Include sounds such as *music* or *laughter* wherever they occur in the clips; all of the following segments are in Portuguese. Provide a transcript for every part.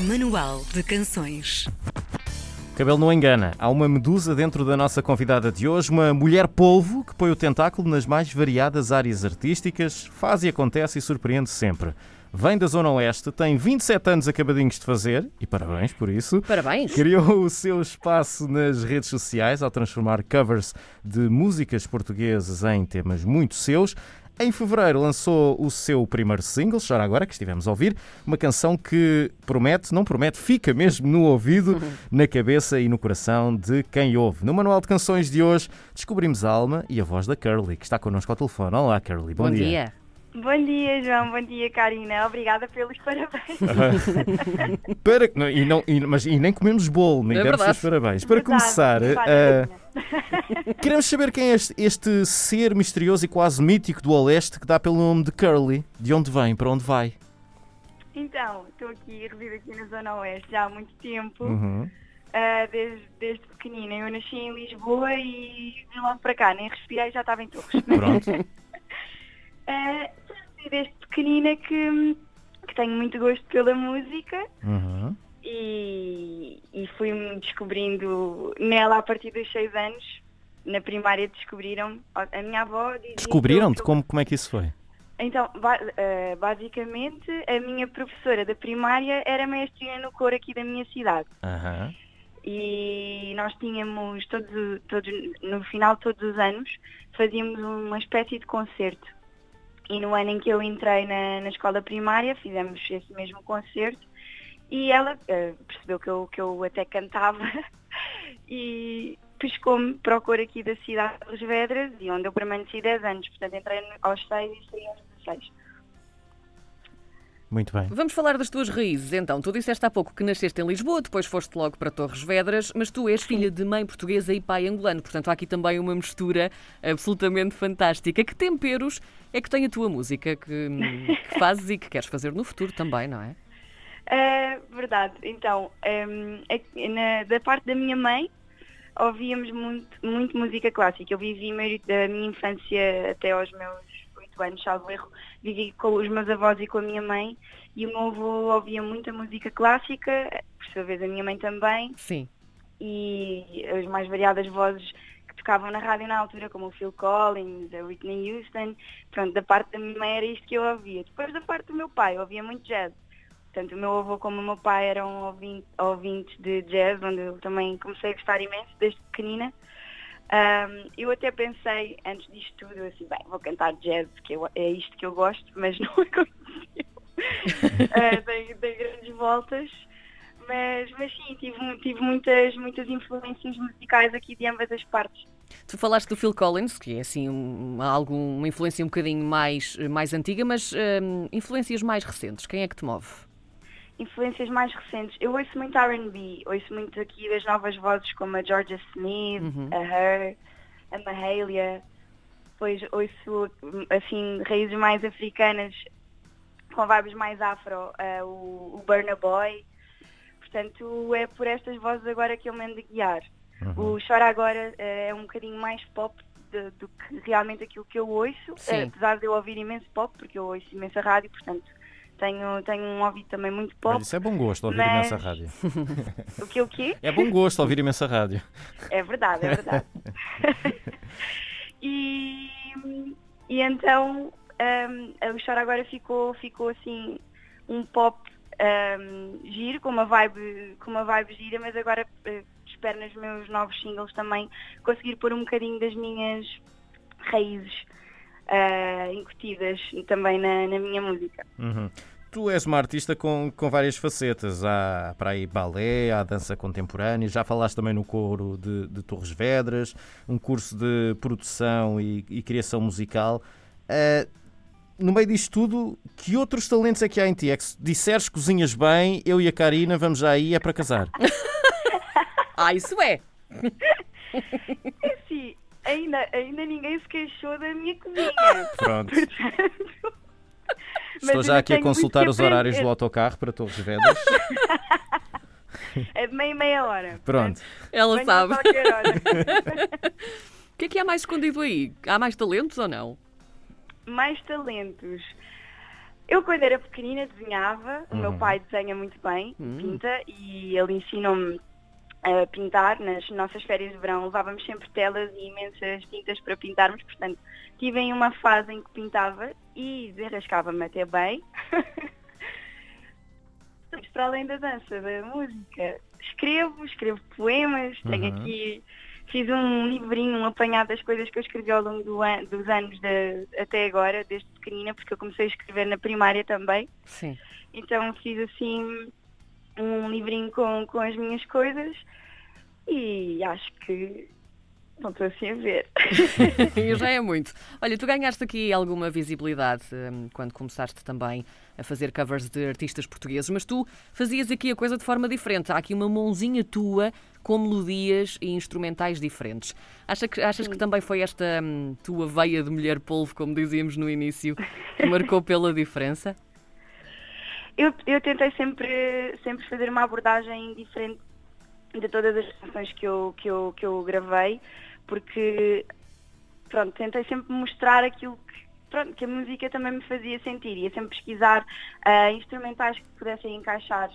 Manual de Canções. Cabelo não engana. Há uma medusa dentro da nossa convidada de hoje, uma mulher polvo que põe o tentáculo nas mais variadas áreas artísticas, faz e acontece e surpreende sempre. Vem da Zona Oeste, tem 27 anos acabadinhos de fazer, e parabéns por isso. Parabéns. Criou o seu espaço nas redes sociais ao transformar covers de músicas portuguesas em temas muito seus. Em fevereiro lançou o seu primeiro single, Chora Agora, que estivemos a ouvir, uma canção que promete, não promete, fica mesmo no ouvido, *laughs* na cabeça e no coração de quem ouve. No Manual de Canções de hoje descobrimos a alma e a voz da Curly, que está connosco ao telefone. Olá, Curly, bom, Bom dia. Bom dia, João. Bom dia, Karina. Obrigada pelos parabéns. *laughs* Para, não, e não, e- mas, e nem comemos bolo, nem É demos os parabéns. Para Verdade, começar, Karina. *laughs* queremos saber quem é este, este ser misterioso e quase mítico do Oeste que dá pelo nome de Curly. De onde vem, para onde vai? Então, estou aqui, resido aqui na Zona Oeste já há muito tempo, Uhum. ah, desde, desde pequenina. Eu nasci em Lisboa e vim logo para cá, nem respirei, já estava em Torres. Pronto. *laughs* Desde pequenina que, que tenho muito gosto pela música Uhum. e, e fui-me descobrindo nela a partir dos seis anos. Na primária descobriram, a minha avó Descobriram-te? Como, como é que isso foi? Então, ba- eh, basicamente, a minha professora da primária era maestrina no coro aqui da minha cidade. Aham. E nós tínhamos, todos, todos, no final de todos os anos, fazíamos uma espécie de concerto. E no ano em que eu entrei na, na escola primária, fizemos esse mesmo concerto. E ela eh, percebeu que eu, que eu até cantava *laughs* e pescou-me para o coro aqui da cidade de Las Vedras, e onde eu permaneci 10 anos. Portanto, entrei aos 6 e saí aos 16. Muito bem. Vamos falar das tuas raízes. Então, tu disseste há pouco que nasceste em Lisboa, depois foste logo para Torres Vedras, mas tu és filha de mãe portuguesa e pai angolano. Portanto, há aqui também uma mistura absolutamente fantástica. Que temperos é que tem a tua música que, que fazes e que queres fazer no futuro também, não é? É verdade. Então, hum, é- na- da parte da minha mãe, ouvíamos muito, muito música clássica. Eu vivi a maioria da minha infância até aos meus anos, salvo erro, vivi com os meus avós e com a minha mãe. E o meu avô ouvia muita música clássica, por sua vez a minha mãe também. Sim. E as mais variadas vozes que tocavam na rádio na altura, como o Phil Collins, a Whitney Houston. Pronto, da parte da minha mãe era isto que eu ouvia. Depois da parte do meu pai, eu ouvia muito jazz. Tanto o meu avô como o meu pai eram ouvin- ouvintes de jazz, onde eu também comecei a gostar imenso desde pequenina. Ahm, eu até pensei, antes disto tudo, assim, bem, vou cantar jazz, porque eu- é isto que eu gosto, mas *laughs* não aconteceu. Ah, *laughs* dei, dei grandes voltas, mas, mas sim, tive, tive muitas, muitas influências musicais aqui de ambas as partes. Tu falaste do Phil Collins, que é assim um, algo, uma influência um bocadinho mais, mais antiga, mas hum, influências mais recentes. Quem é que te move? Influências mais recentes. Eu ouço muito R&B, ouço muito aqui das novas vozes como a Georgia Smith, Uhum. a Her, a Mahalia. Depois ouço assim raízes mais africanas com vibes mais afro, eh, o, o Burna Boy. Portanto, é por estas vozes agora que eu me ando a guiar. O Chora Agora eh, é um bocadinho mais pop de- do que realmente aquilo que eu ouço, Sim. apesar de eu ouvir imenso pop, porque eu ouço imensa rádio, portanto tenho, tenho um ouvido também muito pop. Olha, isso é bom gosto ouvir Mas- imensa rádio. *laughs* O que o quê? É bom gosto ouvir imensa rádio. É verdade, é verdade. *laughs* e, e então um, o Chora agora ficou, ficou assim um pop um, giro, com uma vibe, com uma vibe gira, mas agora eh, espero nos meus novos singles também conseguir pôr um bocadinho das minhas raízes ah, incutidas também na, na minha música. Uhum. Tu és uma artista com, com várias facetas. Há para aí balé, há dança contemporânea, já falaste também no coro de, de Torres Vedras, um curso de produção e, e criação musical. Ah, no meio disto tudo, que outros talentos é que há em ti? É que se disseres que cozinhas bem, eu e a Karina vamos já aí, é para casar. *laughs* Ah, isso é! *laughs* Ainda, ainda ninguém se queixou da minha cozinha. Pronto. *laughs* Mas Estou já aqui a consultar os horários do autocarro para Torres Vedras. É de meia meia hora. Pronto. Ela sabe. *laughs* O que é que há mais escondido aí? Há mais talentos ou não? Mais talentos. Eu, quando era pequenina, desenhava. O meu Uhum. pai desenha muito bem, Hum. pinta, e ele ensinou-me a pintar. Nas nossas férias de verão levávamos sempre telas e imensas tintas para pintarmos. Portanto, tive em uma fase em que pintava e desenrascava-me até bem. *laughs* Mas para além da dança, da música, escrevo, escrevo poemas, tenho Uhum. aqui, fiz um livrinho, um apanhado das coisas que eu escrevi ao longo do an- dos anos de- até agora, desde pequenina, porque eu comecei a escrever na primária também. Sim. Então fiz assim um livrinho com, com as minhas coisas e acho que não estou assim a ver. *laughs* E já é muito. Olha, tu ganhaste aqui alguma visibilidade hum, quando começaste também a fazer covers de artistas portugueses, mas tu fazias aqui a coisa de forma diferente. Há aqui uma mãozinha tua com melodias e instrumentais diferentes. Acha que, achas que também foi esta hum, tua veia de mulher polvo, como dizíamos no início, que marcou pela diferença? Eu, eu tentei sempre, sempre fazer uma abordagem diferente de todas as canções que eu, que eu, que eu gravei, porque pronto, tentei sempre mostrar aquilo que, pronto, que a música também me fazia sentir. Ia sempre pesquisar ah, instrumentais que pudessem encaixar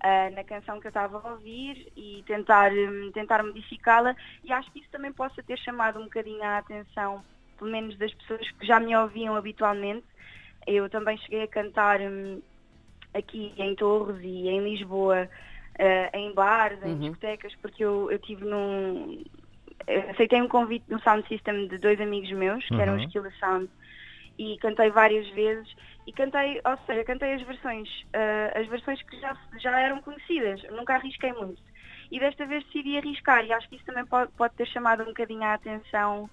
ah, na canção que eu estava a ouvir e tentar, hum, tentar modificá-la. E acho que isso também possa ter chamado um bocadinho a atenção, pelo menos das pessoas que já me ouviam habitualmente. Eu também cheguei a cantar hum, aqui em Torres e em Lisboa, eh, em bares, em Uhum. discotecas, porque eu, eu tive num. eu aceitei um convite no Sound System de dois amigos meus, que eram Uhum. os Killer Sound, e cantei várias vezes. E cantei, ou seja, cantei as versões, eh, as versões que já, já eram conhecidas, nunca arrisquei muito. E desta vez decidi arriscar, e acho que isso também pode, pode ter chamado um bocadinho a atenção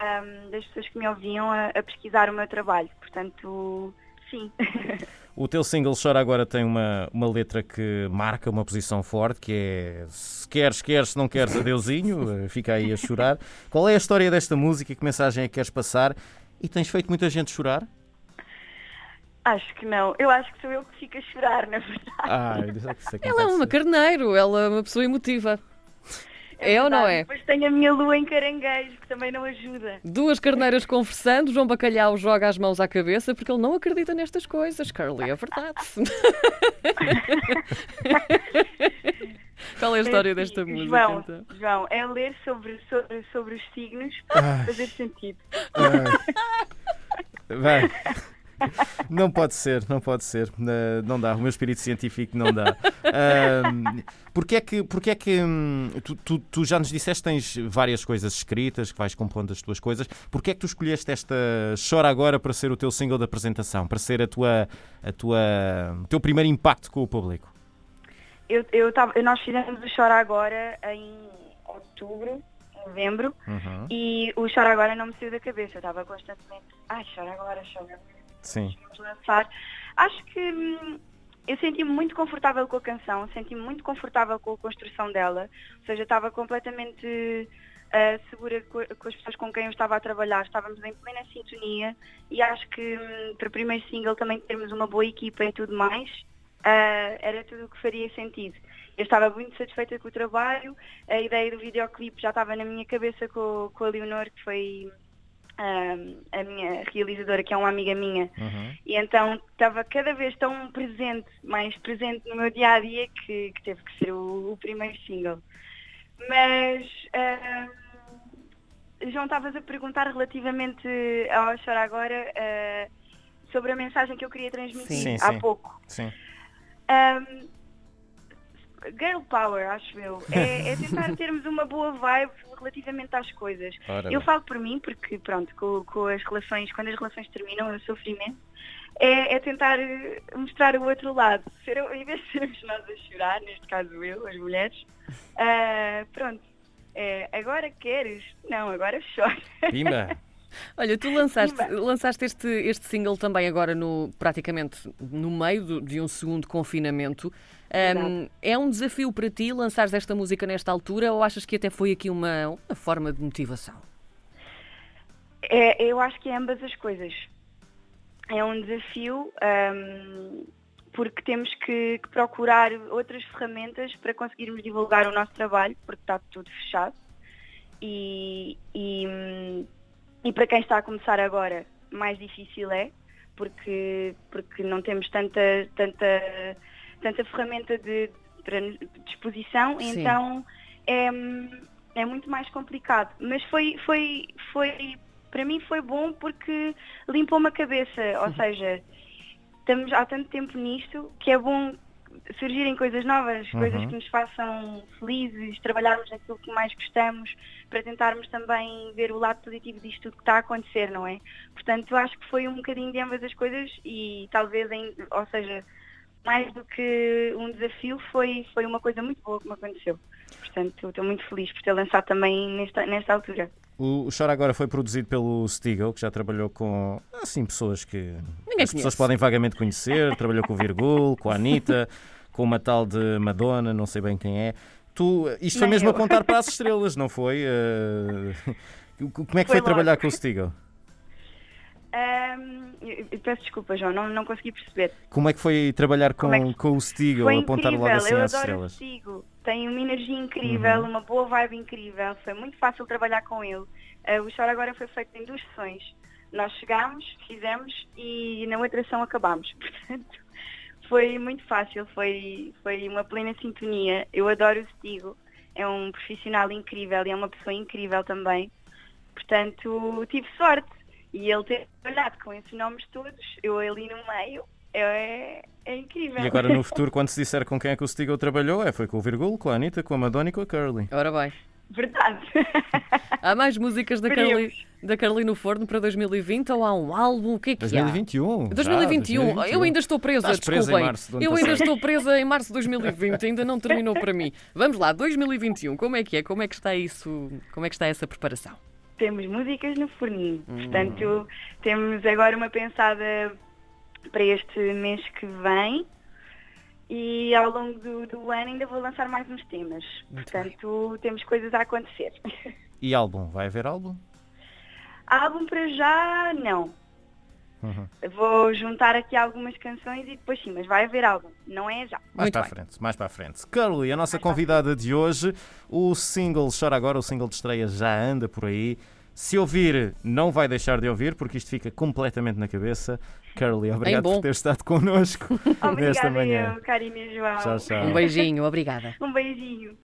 ahm, das pessoas que me ouviam a, a pesquisar o meu trabalho. Portanto, sim. *laughs* O teu single Chora Agora tem uma, uma letra que marca uma posição forte, que é se queres, queres, se não queres, adeusinho, *laughs* fica aí a chorar. Qual é a história desta música? Que mensagem é que queres passar? E tens feito muita gente chorar? Acho que não. Eu acho que sou eu que fico a chorar, na verdade. Ah, eu disse que isso Ela é uma carneiro, ela é uma pessoa emotiva. É ou não é? Depois tenho a minha lua em caranguejo, que também não ajuda. Duas carneiras conversando, João Bacalhau joga as mãos à cabeça porque ele não acredita nestas coisas. Carly, é verdade. *laughs* Qual é a história desta música? João, então? João, é ler sobre, sobre, sobre os signos para fazer sentido. *laughs* Vai. Não pode ser, não pode ser. Eh, Não dá. O meu espírito científico não dá. Ahm, Porquê é que, porquê é que hum, tu, tu- tu já nos disseste que tens várias coisas escritas, que vais compondo as tuas coisas. Porquê é que tu escolheste esta Chora Agora para ser o teu single de apresentação, para ser a tua, a tua, o teu primeiro impacto com o público? Eu, eu tava, nós fizemos o Chora Agora em outubro, novembro, Uhum. e o Chora Agora não me saiu da cabeça. Eu estava constantemente, ai, chora agora, chora agora. Sim. lançar. Acho que hum, eu senti-me muito confortável com a canção, senti-me muito confortável com a construção dela, ou seja, estava completamente ah, segura co- com, as pessoas com quem eu estava a trabalhar, estávamos em plena sintonia e acho que hum, para o primeiro single também termos uma boa equipa e tudo mais, ah, era tudo o que faria sentido. Eu estava muito satisfeita com o trabalho, a ideia do videoclipe já estava na minha cabeça com, com a Leonor, que foi a minha realizadora, que é uma amiga minha, Uhum. e então estava cada vez tão presente, mais presente no meu dia a dia, que, que teve que ser o, o primeiro single. Mas, ah, João, estavas a perguntar relativamente ao Chora Agora ah, sobre a mensagem que eu queria transmitir Sim, há sim. pouco. Sim. Um, girl power, acho eu. É, é tentar *laughs* termos uma boa vibe relativamente às coisas. Ora eu bem. falo por mim, porque pronto, com, com as relações, quando as relações terminam, eu sofro imenso. É, é tentar eh, mostrar o outro lado. Ser, em vez de sermos nós a chorar, neste caso eu, as mulheres, ah, pronto. É, agora queres? Não, agora *laughs* chora. Pimba! Olha, tu lançaste, lançaste este, este single também agora no praticamente no meio do- de um segundo confinamento. Exato. é um desafio para ti lançares esta música nesta altura ou achas que até foi aqui uma, uma forma de motivação? É, eu acho que é ambas as coisas. É um desafio ahm, porque temos que, que procurar outras ferramentas para conseguirmos divulgar o nosso trabalho, porque está tudo fechado. E, e, hum, e para quem está a começar agora, mais difícil é, porque, porque não temos tanta, tanta, tanta ferramenta de, para disposição, Sim. então é, é muito mais complicado. Mas foi, foi, foi, para mim foi bom porque limpou-me a cabeça, ou *laughs* seja, estamos há tanto tempo nisto que é bom surgirem coisas novas, coisas que nos façam felizes, trabalharmos naquilo que mais gostamos, para tentarmos também ver o lado positivo disto tudo que está a acontecer, não é? Portanto, eu acho que foi um bocadinho de ambas as coisas e talvez, em, ou seja, mais do que um desafio, foi, foi uma coisa muito boa que me aconteceu. Portanto, estou muito feliz por ter lançado também nesta, nesta altura. O, Chora Agora foi produzido pelo Stigl, que já trabalhou com assim, pessoas que Ninguém as pessoas conhece. podem vagamente conhecer. trabalhou com o Virgul, com a Anitta, com uma tal de Madonna, não sei bem quem é. Tu, isto foi Nem mesmo eu. a contar para as *laughs* estrelas, não foi? Eh, como é que foi, Foi trabalhar com o Stigl? Eu- eu peço desculpa, João, não, não consegui perceber. Como é que foi trabalhar com, é que- com o Stigl, Foi apontar incrível, logo assim eu às adoro o estrelas? Tem uma energia incrível, Uhum. uma boa vibe incrível. Foi muito fácil trabalhar com ele. Eh, o Chora Agora foi feito em duas sessões. Nós chegámos, fizemos e na outra sessão acabámos. *laughs* Portanto, foi muito fácil, foi, foi uma plena sintonia. Eu adoro o Stigo. É um profissional incrível e é uma pessoa incrível também. Portanto, tive sorte. E ele ter trabalhado com esses nomes todos, eu ali no meio, é, é incrível. E agora no *laughs* futuro, quando se disser com quem é que o Stigl trabalhou, é, foi com o Virgul, com a Anitta, com a Madonna e com a Curly. Ora bem. Verdade. Há mais músicas da Carly, da Carly no Forno para 2020 ou há um álbum? O que é que há? 2021. já, 2021. 2021. Eu ainda estou presa, Estás presa em desculpem. março eu ainda passado. estou presa em março de 2020, ainda não terminou para mim. Vamos lá, 2021, como é que é? Como é que está isso? Como é que está essa preparação? temos músicas no forninho. Hum. Portanto, temos agora uma pensada para este mês que vem. E ao longo do, do ano ainda vou lançar mais uns temas. Portanto, temos coisas a acontecer. *laughs* E álbum? Vai haver álbum? Álbum para já, não. Uhum. Vou juntar aqui algumas canções e depois sim, mas vai haver álbum. Não é já. Mais Muito para a bem. frente, mais para a frente. Curly, a nossa convidada de hoje, o single Chora Agora, o single de estreia já anda por aí. Se ouvir, não vai deixar de ouvir, porque isto fica completamente na cabeça. Curly, obrigado por ter estado connosco *laughs* nesta Obrigada manhã. eu, Karina e João. Tchau, tchau. Um beijinho, obrigada. Um beijinho.